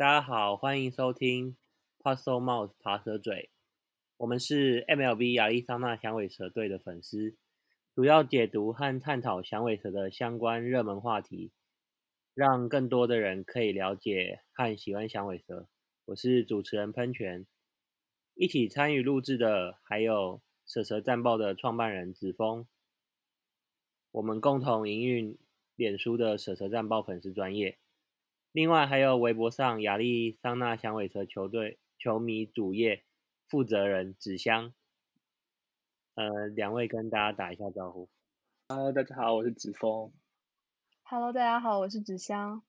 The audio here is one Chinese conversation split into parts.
大家好，欢迎收听 Puzzle Mouth 爬蛇嘴。我们是 MLB 亚利桑那响尾蛇队的粉丝，主要解读和探讨响尾蛇的相关热门话题，让更多的人可以了解和喜欢响尾蛇。我是主持人喷泉，一起参与录制的还有蛇蛇战报的创办人子峰。我们共同营运脸书的蛇蛇战报粉丝专业。另外还有微博上亚利桑那响尾蛇球队球迷主页负责人纸箱，呃，两位跟大家打一下招呼。Hello，大家好，我是子峰。Hello，大家好，我是纸箱。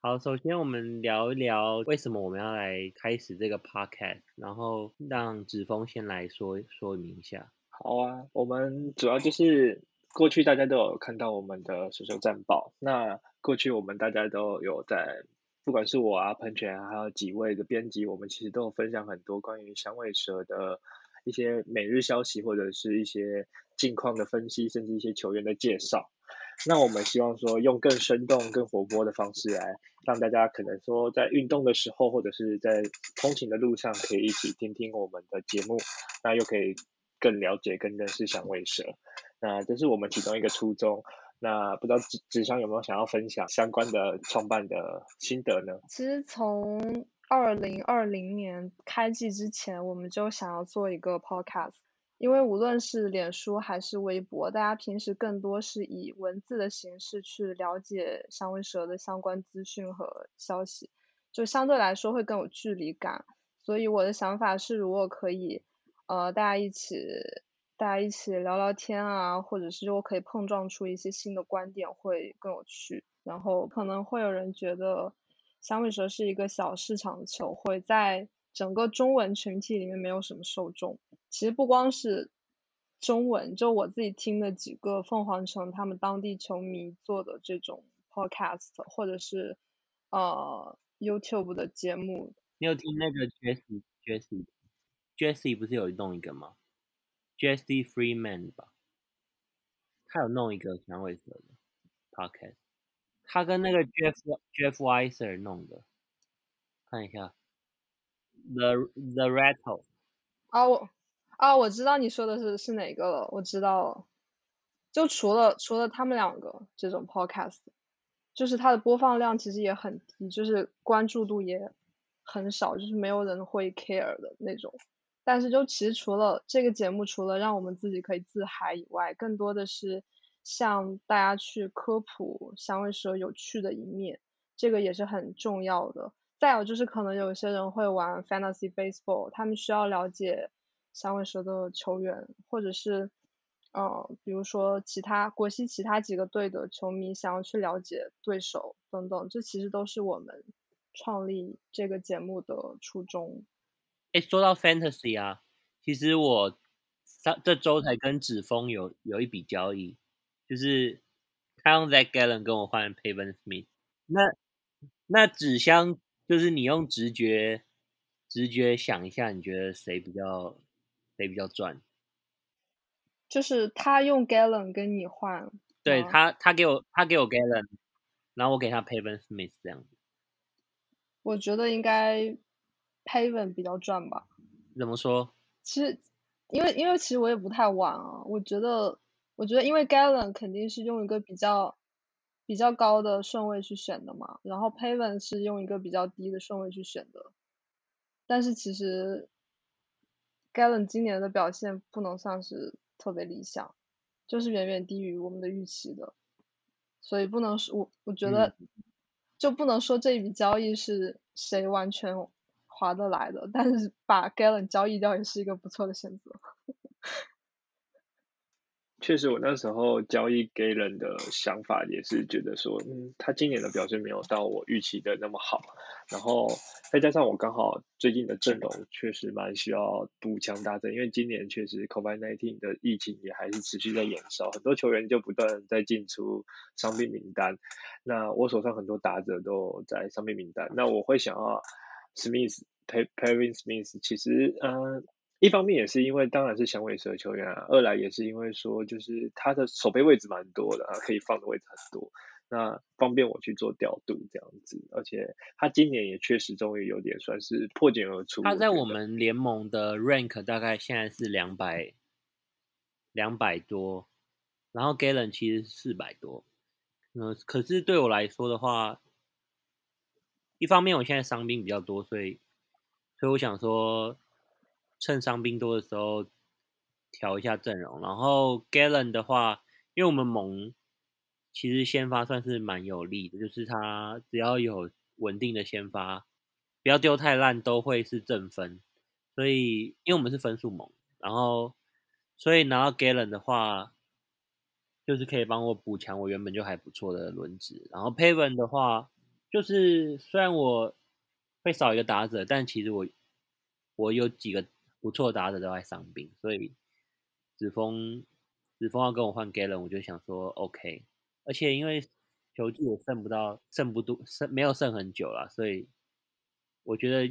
好，首先我们聊一聊为什么我们要来开始这个 podcast，然后让子峰先来说说明一下。好啊，我们主要就是过去大家都有看到我们的手球战报，那过去我们大家都有在，不管是我啊、喷泉啊，还有几位的编辑，我们其实都有分享很多关于响尾蛇的一些每日消息，或者是一些近况的分析，甚至一些球员的介绍。那我们希望说用更生动、更活泼的方式来让大家可能说在运动的时候，或者是在通勤的路上，可以一起听听我们的节目，那又可以更了解、更认识响尾蛇。那这是我们其中一个初衷。那不知道纸纸箱有没有想要分享相关的创办的心得呢？其实从二零二零年开季之前，我们就想要做一个 podcast，因为无论是脸书还是微博，大家平时更多是以文字的形式去了解响尾蛇的相关资讯和消息，就相对来说会更有距离感。所以我的想法是，如果可以，呃，大家一起。大家一起聊聊天啊，或者是我可以碰撞出一些新的观点，会更有趣。然后可能会有人觉得响尾蛇是一个小市场的球会，在整个中文群体里面没有什么受众。其实不光是中文，就我自己听的几个凤凰城他们当地球迷做的这种 podcast，或者是呃 YouTube 的节目。你有听那个 Jesse Jesse Jesse 不是有弄一个吗？Jesse Freeman 吧，他有弄一个响尾蛇的 podcast，他跟那个 Jeff Jeff Weiser 弄的，看一下，The The Rattle。啊，我啊，我知道你说的是是哪个了，我知道了。就除了除了他们两个这种 podcast，就是它的播放量其实也很低，就是关注度也很少，就是没有人会 care 的那种。但是就其实除了这个节目，除了让我们自己可以自嗨以外，更多的是向大家去科普响尾蛇有趣的一面，这个也是很重要的。再有就是可能有些人会玩 fantasy baseball，他们需要了解响尾蛇的球员，或者是呃，比如说其他国西其他几个队的球迷想要去了解对手等等，这其实都是我们创立这个节目的初衷。哎，说到 fantasy 啊，其实我上这周才跟子峰有有一笔交易，就是他用 Zach Gallen 跟我换 Pavin Smith。那那纸箱就是你用直觉直觉想一下，你觉得谁比较谁比较赚？就是他用 Gallen 跟你换，对他他给我他给我 Gallen，然后我给他 Pavin Smith 这样子。我觉得应该。Paven 比较赚吧？怎么说？其实，因为因为其实我也不太玩啊。我觉得，我觉得因为 Gallon 肯定是用一个比较比较高的顺位去选的嘛，然后 Paven 是用一个比较低的顺位去选的。但是其实 Gallon 今年的表现不能算是特别理想，就是远远低于我们的预期的。所以不能说，我我觉得就不能说这一笔交易是谁完全。划得来的，但是把 Gallon 交易掉也是一个不错的选择。确实，我那时候交易 Gallon 的想法也是觉得说，嗯，他今年的表现没有到我预期的那么好，然后再加上我刚好最近的阵容确实蛮需要补强大阵，因为今年确实 COVID-19 的疫情也还是持续在延烧，很多球员就不断在进出伤病名单，那我手上很多打者都在伤病名单，那我会想要。Smith Pavin Smith 其实，呃，一方面也是因为当然是响尾蛇球员啊，二来也是因为说就是他的守备位置蛮多的啊，可以放的位置很多，那方便我去做调度这样子。而且他今年也确实终于有点算是破茧而出。他在我我们联盟的 rank 大概现在是两百两百多，然后 Galen 其实四百多。嗯，可是对我来说的话，一方面我现在伤兵比较多，所以所以我想说，趁伤兵多的时候调一下阵容。然后 Galen 的话，因为我们盟其实先发算是蛮有利的，就是他只要有稳定的先发，不要丢太烂，都会是正分。所以因为我们是分数盟，然后所以拿到 Galen 的话。就是可以帮我补强我原本就还不错的轮值，然后 Paven 的话，就是虽然我会少一个打者，但其实我我有几个不错的打者都在伤病，所以子峰子峰要跟我换 Galen，我就想说 OK，而且因为球季也剩不到剩不多剩没有剩很久了，所以我觉得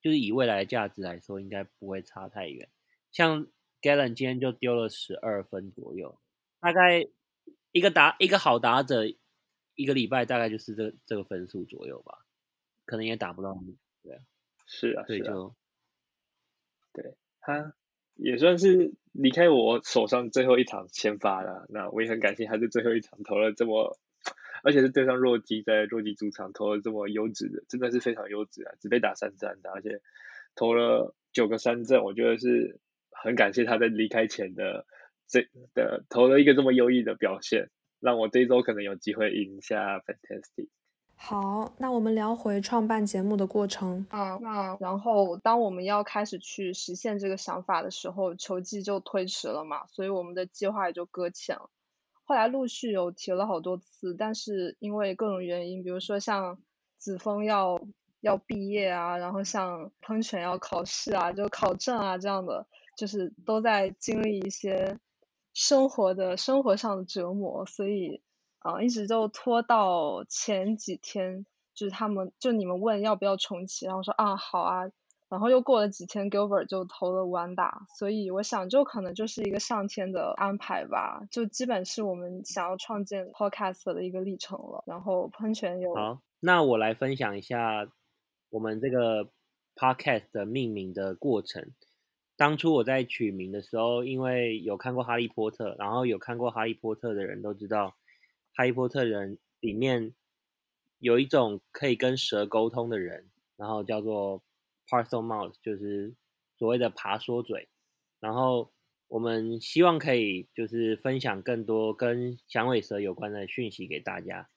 就是以未来的价值来说，应该不会差太远。像 Galen 今天就丢了十二分左右。大概一个打一个好打者，一个礼拜大概就是这这个分数左右吧，可能也打不到你。对啊，是啊，所以就对他也算是离开我手上最后一场先发了。那我也很感谢他是最后一场投了这么，而且是对上弱鸡，在弱鸡主场投了这么优质的，真的是非常优质啊！只被打三战的，而且投了九个三振，我觉得是很感谢他在离开前的。这的投了一个这么优异的表现，让我这一周可能有机会赢下 Fantastic。好，那我们聊回创办节目的过程啊。那然后当我们要开始去实现这个想法的时候，球季就推迟了嘛，所以我们的计划也就搁浅了。后来陆续有提了好多次，但是因为各种原因，比如说像子枫要要毕业啊，然后像喷泉要考试啊，就考证啊这样的，就是都在经历一些。生活的生活上的折磨，所以啊，一直就拖到前几天，就是他们就你们问要不要重启，然后说啊好啊，然后又过了几天，Gilbert 就投了完打，所以我想就可能就是一个上天的安排吧，就基本是我们想要创建 Podcast 的一个历程了。然后喷泉有好，那我来分享一下我们这个 Podcast 的命名的过程。当初我在取名的时候，因为有看过《哈利波特》，然后有看过《哈利波特》的人都知道，《哈利波特》人里面有一种可以跟蛇沟通的人，然后叫做 Parselmouse，就是所谓的爬缩嘴。然后我们希望可以就是分享更多跟响尾蛇有关的讯息给大家，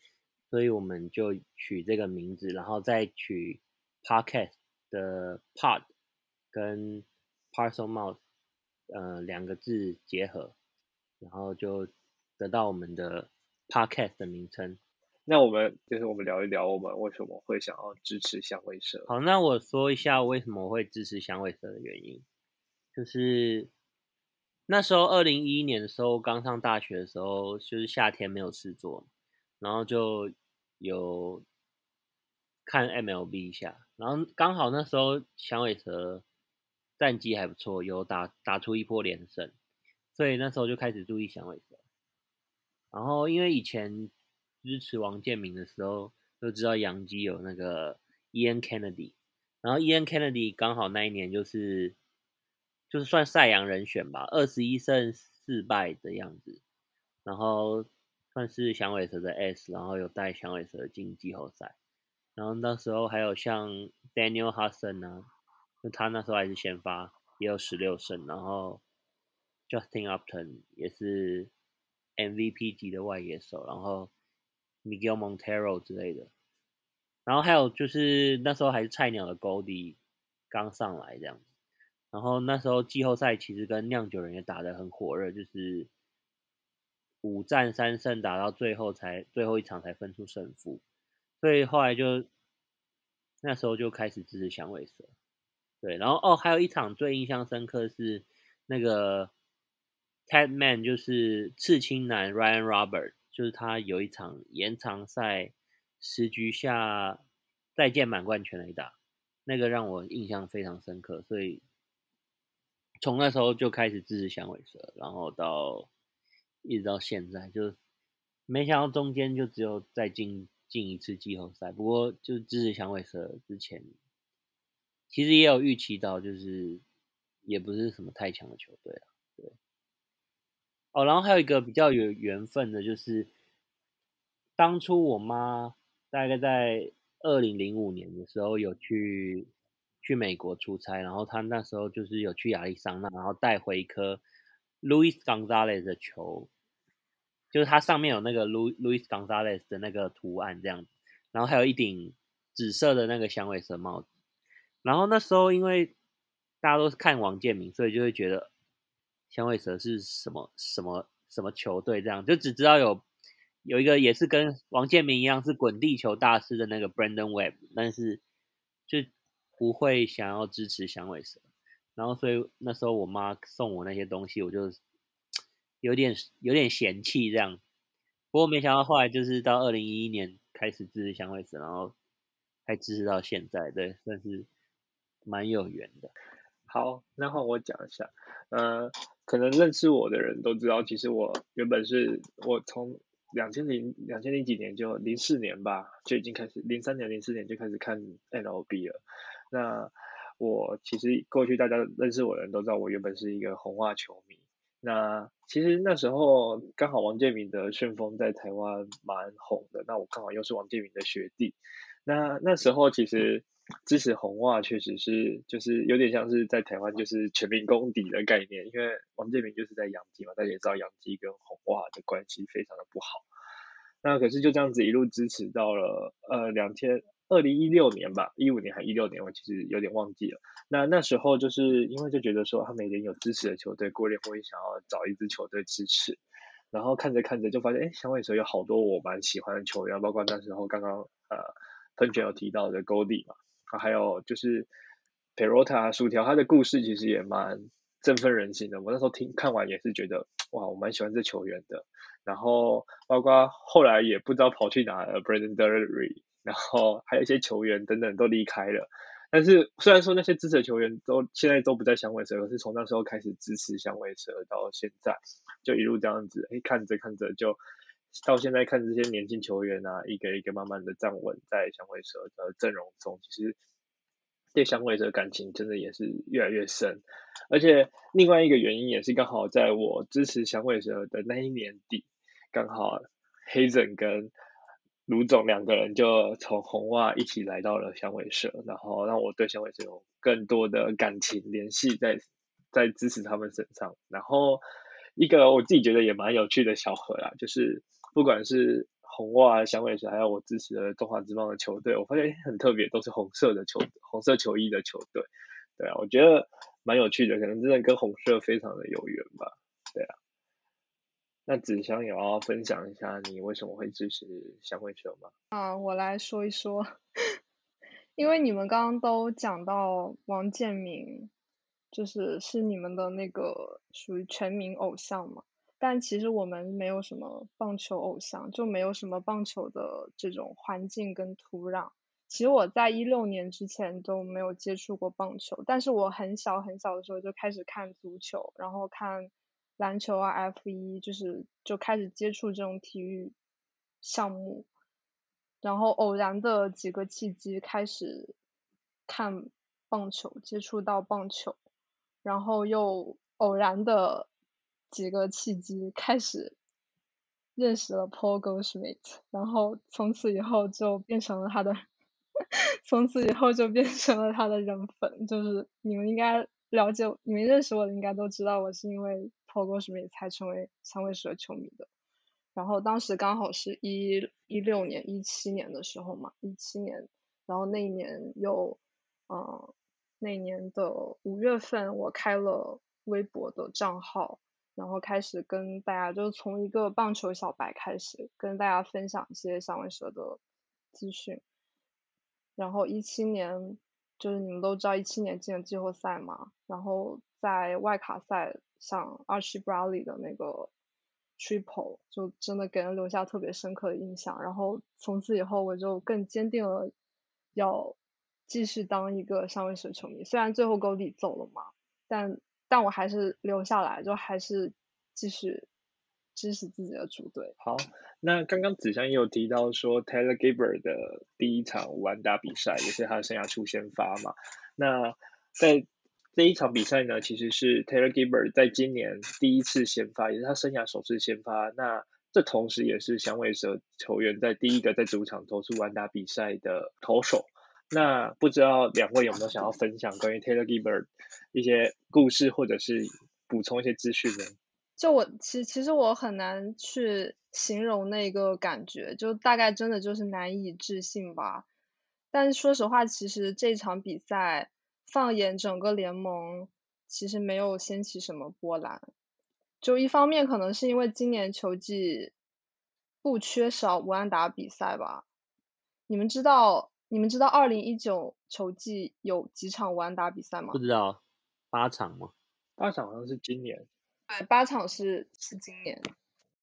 所以我们就取这个名字，然后再取 Podcast 的 Pod 跟 Parcel Mouse，呃，两个字结合，然后就得到我们的 Podcast 的名称。那我们就是我们聊一聊，我们为什么会想要支持响尾蛇。好，那我说一下为什么会支持响尾蛇的原因，就是那时候二零一一年的时候，刚上大学的时候，就是夏天没有事做，然后就有看 MLB 一下，然后刚好那时候响尾蛇。战绩还不错，有打打出一波连胜，所以那时候就开始注意响尾蛇。然后因为以前支持王建民的时候，就知道杨基有那个 Ian Kennedy，然后 Ian Kennedy 刚好那一年就是就是算赛扬人选吧，二十一胜四败的样子，然后算是响尾蛇的 S，然后有带响尾蛇进季后赛，然后那时候还有像 Daniel Hudson 那。他那时候还是先发，也有十六胜，然后 Justin Upton 也是 MVP 级的外野手，然后 Miguel Montero 之类的，然后还有就是那时候还是菜鸟的 Goldie 刚上来这样子，然后那时候季后赛其实跟酿酒人也打得很火热，就是五战三胜打到最后才最后一场才分出胜负，所以后来就那时候就开始支持响尾蛇。对，然后哦，还有一场最印象深刻是那个 Ted Man，就是刺青男 Ryan Robert，就是他有一场延长赛十局下再见满贯全垒打，那个让我印象非常深刻，所以从那时候就开始支持响尾蛇，然后到一直到现在，就没想到中间就只有再进进一次季后赛。不过就支持响尾蛇之前，其实也有预期到，就是也不是什么太强的球队啊。对。哦，然后还有一个比较有缘分的，就是当初我妈大概在二零零五年的时候有去。去美国出差，然后她那时候就是有去亚利桑那，然后带回一颗 Louis Gonzalez 的球，就是它上面有那个 Louis Louis Gonzalez 的那个图案这样，然后还有一顶紫色的那个响尾蛇帽子。然后那时候因为大家都是看王建民，所以就会觉得响尾蛇是什么什么什么球队这样，就只知道有有一个也是跟王建民一样是滚地球大师的那个 Brandon Webb，但是就。不会想要支持响尾蛇，然后所以那时候我妈送我那些东西，我就有点有点嫌弃这样。不过没想到后来就是到二零一一年开始支持响尾蛇，然后还支持到现在，对，算是蛮有缘的。好，那换我讲一下，呃，可能认识我的人都知道，其实我原本是我从两千零两千零几年就零四年吧，就已经开始零三年零四年就开始看 NLB 了。那我其实过去大家认识我的人都知道，我原本是一个红袜球迷。那其实那时候刚好王建民的旋风在台湾蛮红的，那我刚好又是王建民的学弟。那那时候其实支持红袜确实是就是有点像是在台湾就是全民公敌的概念，因为王建民就是在洋基嘛，大家也知道洋基跟红袜的关系非常的不好。那可是就这样子一路支持到了呃两千。二零一六年吧，一五年还一六年，我其实有点忘记了。那那时候就是因为就觉得说，他每年有支持的球队，过年会想要找一支球队支持。然后看着看着就发现，哎，响尾蛇有好多我蛮喜欢的球员，包括那时候刚刚呃喷泉有提到的 Goldie 嘛，啊，还有就是 Perota 薯条，他的故事其实也蛮振奋人心的。我那时候听看完也是觉得，哇，我蛮喜欢这球员的。然后包括后来也不知道跑去哪了，Brandon Drury。然后还有一些球员等等都离开了，但是虽然说那些支持的球员都现在都不在响尾蛇，可是从那时候开始支持响尾蛇到现在，就一路这样子，哎，看着看着就到现在看这些年轻球员啊，一个一个慢慢的站稳在响尾蛇的阵容中，其实对响尾蛇感情真的也是越来越深，而且另外一个原因也是刚好在我支持响尾蛇的那一年底，刚好黑人跟。卢总两个人就从红袜一起来到了响尾蛇，然后让我对响尾蛇有更多的感情联系在在支持他们身上。然后一个我自己觉得也蛮有趣的小合啦，就是不管是红袜、响尾蛇，还有我支持的中华之邦的球队，我发现很特别，都是红色的球红色球衣的球队。对啊，我觉得蛮有趣的，可能真的跟红色非常的有缘吧。对啊。那子香有要分享一下你为什么会支持响尾蛇吗？啊，我来说一说，因为你们刚刚都讲到王建民，就是是你们的那个属于全民偶像嘛。但其实我们没有什么棒球偶像，就没有什么棒球的这种环境跟土壤。其实我在一六年之前都没有接触过棒球，但是我很小很小的时候就开始看足球，然后看。篮球啊，F 一就是就开始接触这种体育项目，然后偶然的几个契机开始看棒球，接触到棒球，然后又偶然的几个契机开始认识了 Paul Goldschmidt，然后从此以后就变成了他的，从此以后就变成了他的人粉，就是你们应该了解，你们认识我的应该都知道我是因为。透过什么也才成为三位蛇球迷的，然后当时刚好是一一六年、一七年的时候嘛，一七年，然后那一年又，嗯，那年的五月份我开了微博的账号，然后开始跟大家就是从一个棒球小白开始跟大家分享一些响尾蛇的资讯，然后一七年就是你们都知道一七年进了季后赛嘛，然后在外卡赛。像 Archie Bradley 的那个 Triple 就真的给人留下特别深刻的印象，然后从此以后我就更坚定了要继续当一个上位蛇球迷。虽然最后高迪走了嘛，但但我还是留下来，就还是继续支持自己的主队。好，那刚刚子香也有提到说，Taylor Gibber 的第一场五安打比赛也是他的生涯初先发嘛。那在这一场比赛呢，其实是 Taylor Gibber 在今年第一次先发，也是他生涯首次先发。那这同时也是响尾蛇球员在第一个在主场投出完打比赛的投手。那不知道两位有没有想要分享关于 Taylor g i b e r 一些故事，或者是补充一些资讯呢？就我其其实我很难去形容那个感觉，就大概真的就是难以置信吧。但是说实话，其实这场比赛放眼整个联盟，其实没有掀起什么波澜。就一方面可能是因为今年球季不缺少无安打比赛吧。你们知道？你们知道二零一九球季有几场完打比赛吗？不知道，八场吗？八场好像是今年。对，八场是是今年。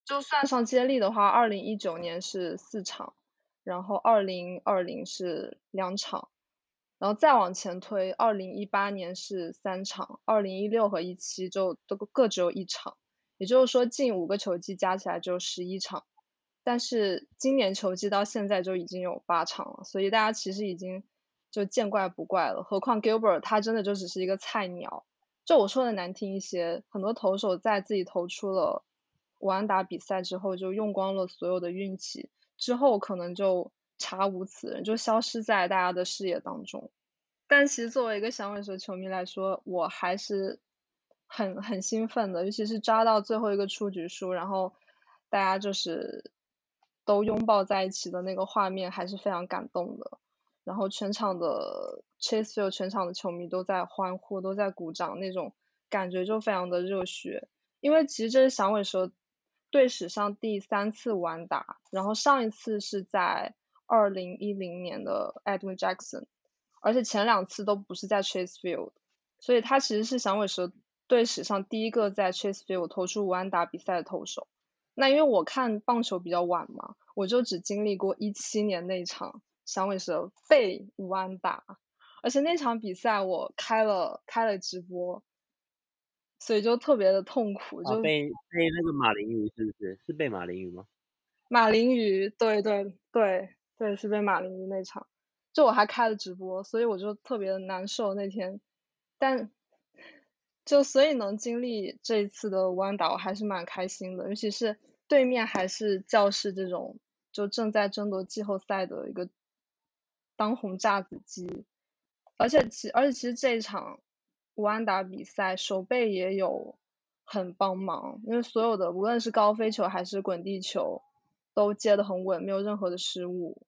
就算上接力的话，二零一九年是四场，然后二零二零是两场，然后再往前推，二零一八年是三场，二零一六和一七就都各只有一场，也就是说近五个球季加起来就十一场。但是今年球季到现在就已经有八场了，所以大家其实已经就见怪不怪了。何况 Gilbert 他真的就只是一个菜鸟。就我说的难听一些，很多投手在自己投出了五安打比赛之后，就用光了所有的运气，之后可能就查无此人，就消失在大家的视野当中。但其实作为一个响尾蛇球迷来说，我还是很很兴奋的，尤其是抓到最后一个出局数，然后大家就是。都拥抱在一起的那个画面还是非常感动的，然后全场的 Chase Field 全场的球迷都在欢呼，都在鼓掌，那种感觉就非常的热血。因为其实这是响尾蛇队史上第三次完打，然后上一次是在二零一零年的 Edwin Jackson，而且前两次都不是在 Chase Field，所以他其实是响尾蛇队史上第一个在 Chase Field 投出完打比赛的投手。那因为我看棒球比较晚嘛，我就只经历过一七年那场响尾蛇被五安打，而且那场比赛我开了开了直播，所以就特别的痛苦。就被被那个马林鱼是不是？是被马林鱼吗？马林鱼，对对对对，是被马林鱼那场，就我还开了直播，所以我就特别的难受那天，但。就所以能经历这一次的弯打，我还是蛮开心的，尤其是对面还是教室这种就正在争夺季后赛的一个当红炸子鸡，而且其而且其实这一场弯打比赛，手背也有很帮忙，因为所有的无论是高飞球还是滚地球都接的很稳，没有任何的失误。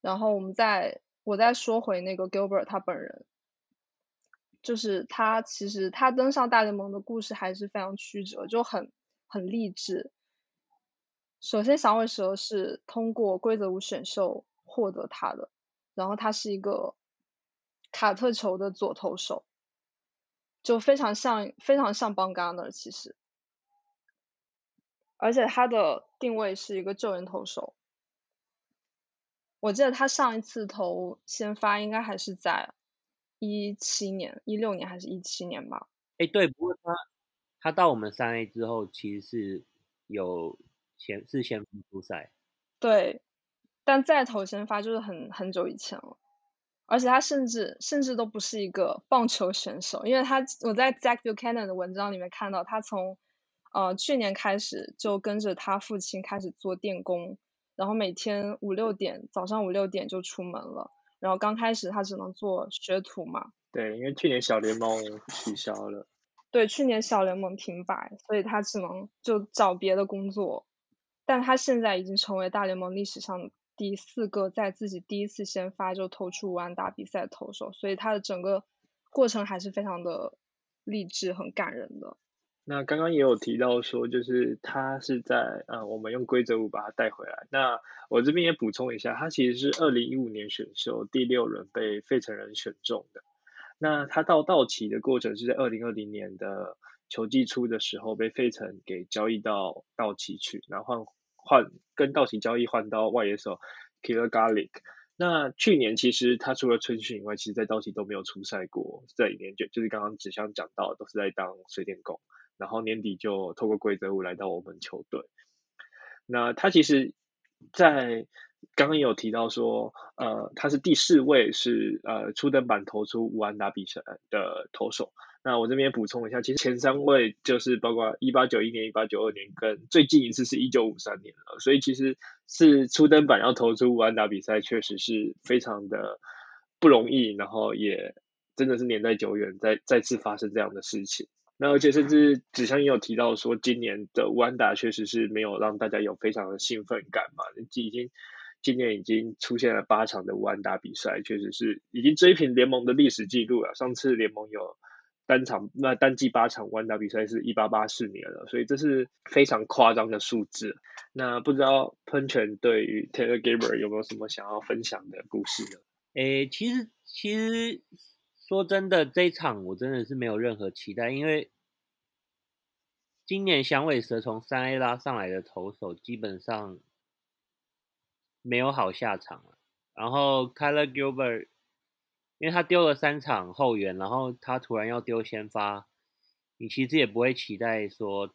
然后我们再我再说回那个 Gilbert 他本人。就是他，其实他登上大联盟的故事还是非常曲折，就很很励志。首先，响尾蛇是通过规则五选秀获得他的，然后他是一个卡特球的左投手，就非常像非常像邦加那其实，而且他的定位是一个救援投手。我记得他上一次投先发应该还是在。一七年、一六年还是一七年吧？哎，对，不过他他到我们三 A 之后，其实是有先是先出赛。对，但再投先发就是很很久以前了，而且他甚至甚至都不是一个棒球选手，因为他我在 Jack Buchanan 的文章里面看到，他从呃去年开始就跟着他父亲开始做电工，然后每天五六点早上五六点就出门了。然后刚开始他只能做学徒嘛。对，因为去年小联盟取消了。对，去年小联盟停摆，所以他只能就找别的工作。但他现在已经成为大联盟历史上第四个在自己第一次先发就投出五安打比赛的投手，所以他的整个过程还是非常的励志、很感人的。那刚刚也有提到说，就是他是在呃，我们用规则五把他带回来。那我这边也补充一下，他其实是二零一五年选秀第六轮被费城人选中的。那他到道奇的过程是在二零二零年的球季初的时候被费城给交易到道奇去，然后换换跟道奇交易换到外野手 Killer Garlic。那去年其实他除了春训以外，其实在道奇都没有出赛过，这一年就就是刚刚只想讲到都是在当水电工。然后年底就透过规则五来到我们球队。那他其实，在刚刚有提到说，呃，他是第四位是呃初登板投出五安打比赛的投手。那我这边补充一下，其实前三位就是包括一八九一年、一八九二年，跟最近一次是一九五三年了。所以其实是初登板要投出五安打比赛，确实是非常的不容易，然后也真的是年代久远，再再次发生这样的事情。那而且甚至纸箱也有提到说，今年的乌安打确实是没有让大家有非常的兴奋感嘛，已经。今年已经出现了八场的乌安打比赛，确实是已经追平联盟的历史记录了。上次联盟有单场那单季八场五安打比赛是一八八四年了，所以这是非常夸张的数字。那不知道喷泉对于 Taylor Gabriel 有没有什么想要分享的故事呢？诶，其实其实说真的，这一场我真的是没有任何期待，因为今年响尾蛇从三 A 拉上来的投手基本上。没有好下场然后 Kyler Gilbert，因为他丢了三场后援，然后他突然要丢先发，你其实也不会期待说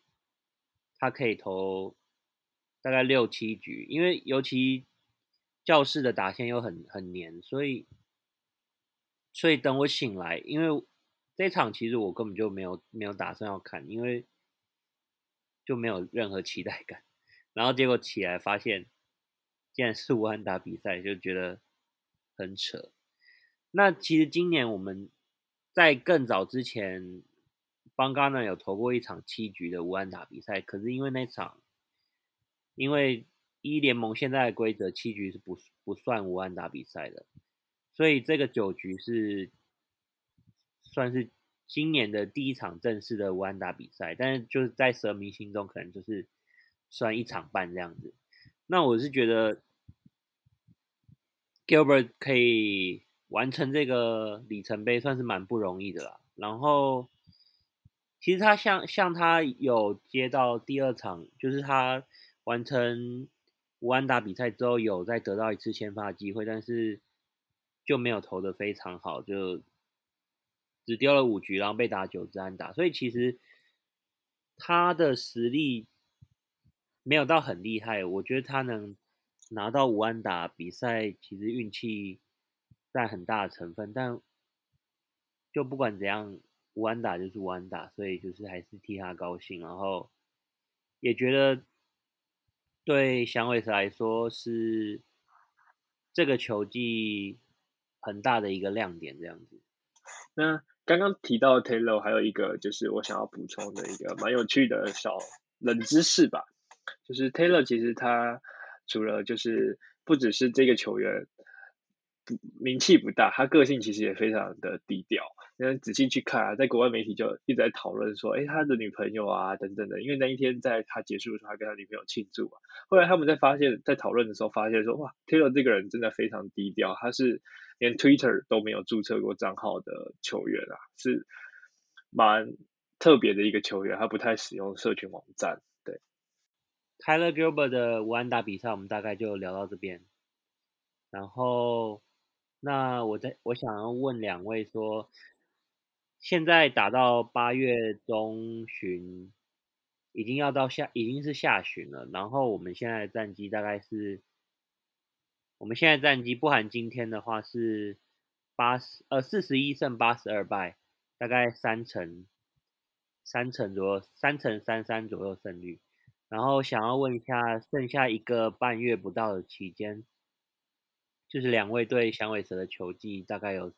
他可以投大概六七局，因为尤其教室的打线又很很黏，所以所以等我醒来，因为这场其实我根本就没有没有打算要看，因为就没有任何期待感，然后结果起来发现。竟然是武汉打比赛，就觉得很扯。那其实今年我们在更早之前，邦刚呢有投过一场七局的武汉打比赛，可是因为那场，因为一联盟现在的规则七局是不不算武汉打比赛的，所以这个九局是算是今年的第一场正式的武安打比赛，但是就是在蛇迷心中可能就是算一场半这样子。那我是觉得。Gilbert 可以完成这个里程碑，算是蛮不容易的啦。然后，其实他像像他有接到第二场，就是他完成五安打比赛之后，有再得到一次先发机会，但是就没有投的非常好，就只丢了五局，然后被打九支安打。所以其实他的实力没有到很厉害，我觉得他能。拿到五安打比赛，其实运气占很大的成分，但就不管怎样，五安打就是五安打，所以就是还是替他高兴，然后也觉得对响尾蛇来说是这个球技很大的一个亮点，这样子。那刚刚提到 Taylor，还有一个就是我想要补充的一个蛮有趣的小冷知识吧，就是 Taylor 其实他。除了就是不只是这个球员名气不大，他个性其实也非常的低调。那仔细去看啊，在国外媒体就一直在讨论说，哎，他的女朋友啊等等的。因为那一天在他结束的时候，他跟他女朋友庆祝嘛。后来他们在发现，在讨论的时候发现说，哇，Taylor 这个人真的非常低调，他是连 Twitter 都没有注册过账号的球员啊，是蛮特别的一个球员，他不太使用社群网站。Tyler Gilbert 的五安打比赛，我们大概就聊到这边。然后，那我在我想要问两位说，现在打到八月中旬，已经要到下，已经是下旬了。然后我们现在的战绩大概是，我们现在战绩不含今天的话是八十呃四十一胜八十二败，大概三成三成左右，三成三三左右胜率。然后想要问一下，剩下一个半月不到的期间，就是两位对响尾蛇的球技大概有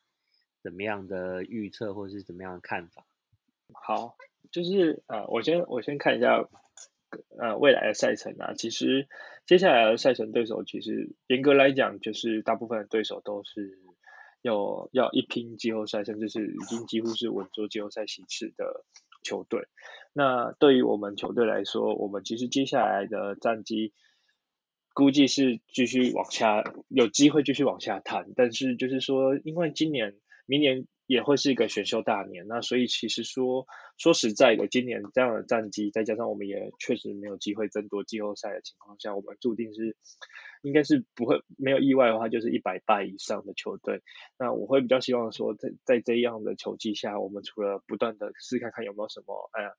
怎么样的预测，或是怎么样的看法？好，就是呃，我先我先看一下呃未来的赛程啊。其实接下来的赛程对手，其实严格来讲，就是大部分的对手都是要要一拼季后赛，甚至是已经几乎是稳坐季后赛席次的。球队，那对于我们球队来说，我们其实接下来的战绩估计是继续往下，有机会继续往下探。但是就是说，因为今年、明年也会是一个选秀大年，那所以其实说说实在的，今年这样的战绩，再加上我们也确实没有机会争夺季后赛的情况下，我们注定是。应该是不会没有意外的话，就是一百败以上的球队。那我会比较希望说，在在这样的球技下，我们除了不断的试看看有没有什么，哎呀，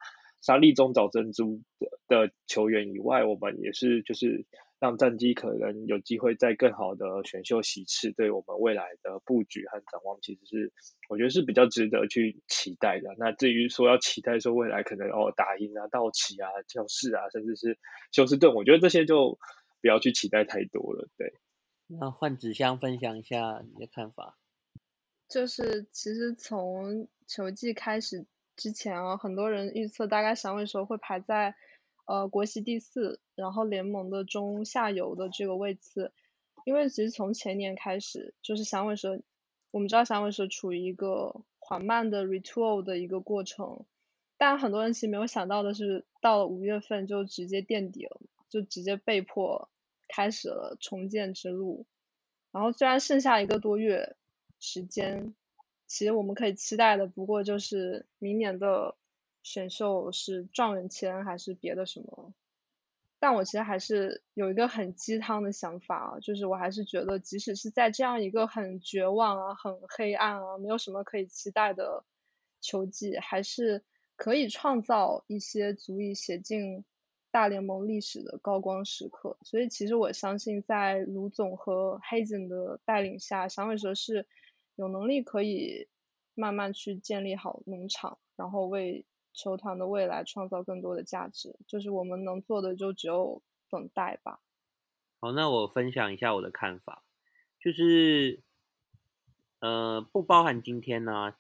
沙粒中找珍珠的的球员以外，我们也是就是让战机可能有机会在更好的选秀席次，对我们未来的布局和展望，其实是我觉得是比较值得去期待的。那至于说要期待说未来可能哦打赢啊道奇啊教士啊，甚至是休斯顿，我觉得这些就不要去期待太多了。对，那换纸箱分享一下你的看法。就是其实从球季开始之前啊，很多人预测大概响尾蛇会排在呃国西第四，然后联盟的中下游的这个位次。因为其实从前年开始，就是响尾蛇，我们知道响尾蛇处于一个缓慢的 retool 的一个过程，但很多人其实没有想到的是，到了五月份就直接垫底了，就直接被迫开始了重建之路。然后虽然剩下一个多月。时间，其实我们可以期待的不过就是明年的选秀是状元签还是别的什么。但我其实还是有一个很鸡汤的想法啊，就是我还是觉得，即使是在这样一个很绝望啊、很黑暗啊、没有什么可以期待的球季，还是可以创造一些足以写进大联盟历史的高光时刻。所以其实我相信，在卢总和黑井的带领下，响尾蛇是。有能力可以慢慢去建立好农场，然后为球团的未来创造更多的价值。就是我们能做的就只有等待吧。好，那我分享一下我的看法，就是呃，不包含今天呢，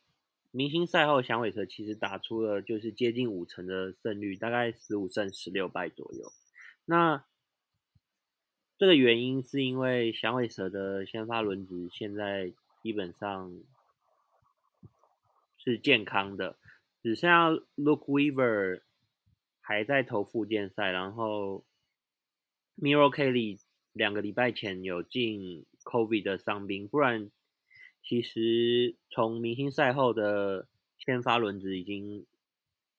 明星赛后响尾蛇其实打出了就是接近五成的胜率，大概十五胜十六败左右。那这个原因是因为响尾蛇的先发轮值现在。基本上是健康的，只剩下 Luke Weaver 还在投复健赛，然后 Miro Kelly 两个礼拜前有进 COVID 的伤兵，不然其实从明星赛后的先发轮值已经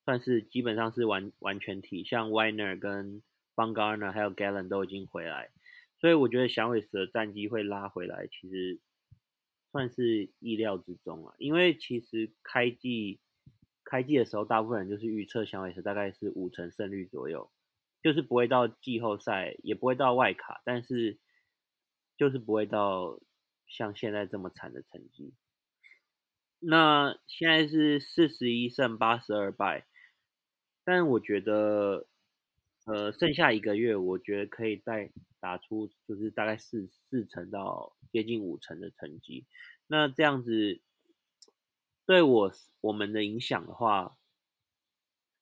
算是基本上是完完全体，像 Weiner 跟 b a n g a r n e r 还有 Gallen 都已经回来，所以我觉得响尾蛇战机会拉回来，其实。算是意料之中啊，因为其实开季开季的时候，大部分人就是预测响尾蛇大概是五成胜率左右，就是不会到季后赛，也不会到外卡，但是就是不会到像现在这么惨的成绩。那现在是四十一胜八十二败，但我觉得，呃，剩下一个月，我觉得可以再打出就是大概四四成到。接近五成的成绩，那这样子对我我们的影响的话，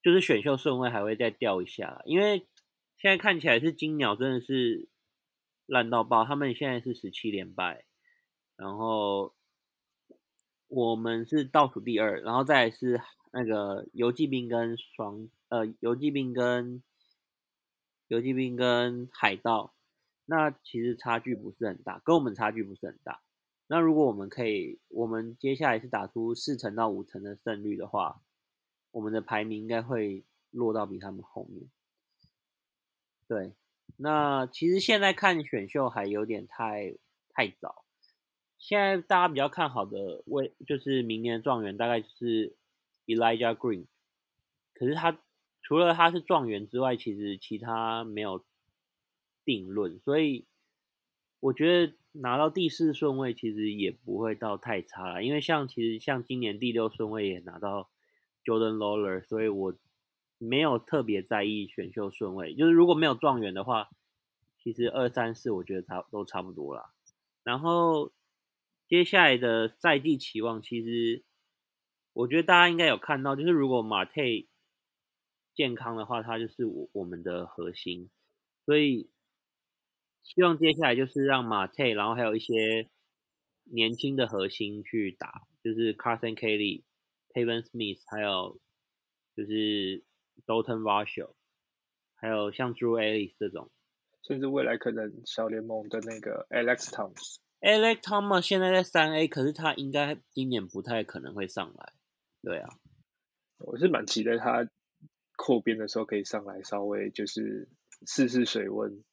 就是选秀顺位还会再掉一下，因为现在看起来是金鸟真的是烂到爆，他们现在是十七连败，然后我们是倒数第二，然后再是那个游击兵跟双呃游击兵跟游击兵跟海盗。那其实差距不是很大，跟我们差距不是很大。那如果我们可以，我们接下来是打出四成到五成的胜率的话，我们的排名应该会落到比他们后面。对，那其实现在看选秀还有点太太早。现在大家比较看好的位就是明年的状元，大概就是 Elijah Green。可是他除了他是状元之外，其实其他没有。定论，所以我觉得拿到第四顺位其实也不会到太差了，因为像其实像今年第六顺位也拿到 Jordan Lawler，所以我没有特别在意选秀顺位，就是如果没有状元的话，其实二三四我觉得差都差不多啦。然后接下来的赛季期望，其实我觉得大家应该有看到，就是如果马泰健康的话，他就是我我们的核心，所以。希望接下来就是让马泰，然后还有一些年轻的核心去打，就是 Carson Kelly、Taven Smith，还有就是 Dalton Varsho，还有像 Drew Ellis 这种，甚至未来可能小联盟的那个 Alex Thomas。Alex Thomas 现在在三 A，可是他应该今年不太可能会上来。对啊，我是蛮期待他扩编的时候可以上来，稍微就是试试水温。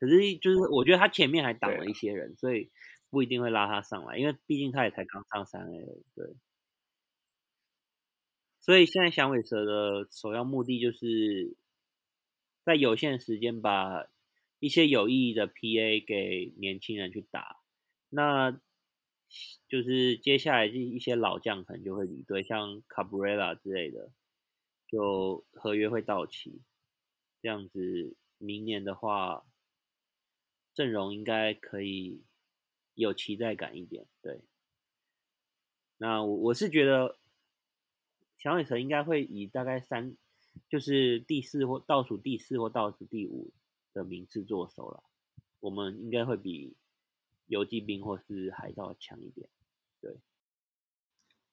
可是，就是我觉得他前面还挡了一些人，所以不一定会拉他上来，因为毕竟他也才刚上三 A 对。所以现在响尾蛇的首要目的就是在有限时间把一些有意义的 PA 给年轻人去打，那就是接下来一些老将可能就会离队，像 Cabrera 之类的，就合约会到期，这样子明年的话阵容应该可以有期待感一点，对。那我我是觉得。小女神应该会以大概三，就是第四或倒数第四或倒数第五的名次做手了。我们应该会比游击兵或是海盗强一点。对，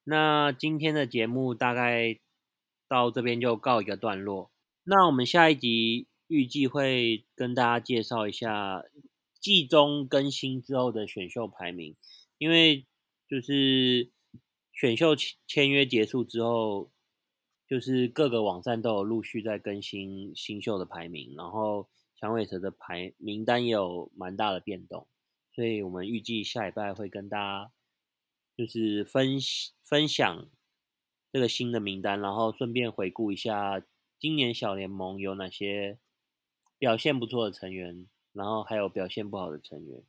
那今天的节目大概到这边就告一个段落。那我们下一集预计会跟大家介绍一下季中更新之后的选秀排名，因为就是。选秀签约结束之后，就是各个网站都有陆续在更新新秀的排名，然后响尾蛇的排名单也有蛮大的变动，所以我们预计下礼拜会跟大家就是分分享这个新的名单，然后顺便回顾一下今年小联盟有哪些表现不错的成员，然后还有表现不好的成员，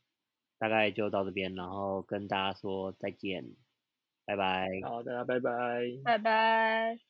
大概就到这边，然后跟大家说再见。拜拜。好，大家拜拜。拜拜。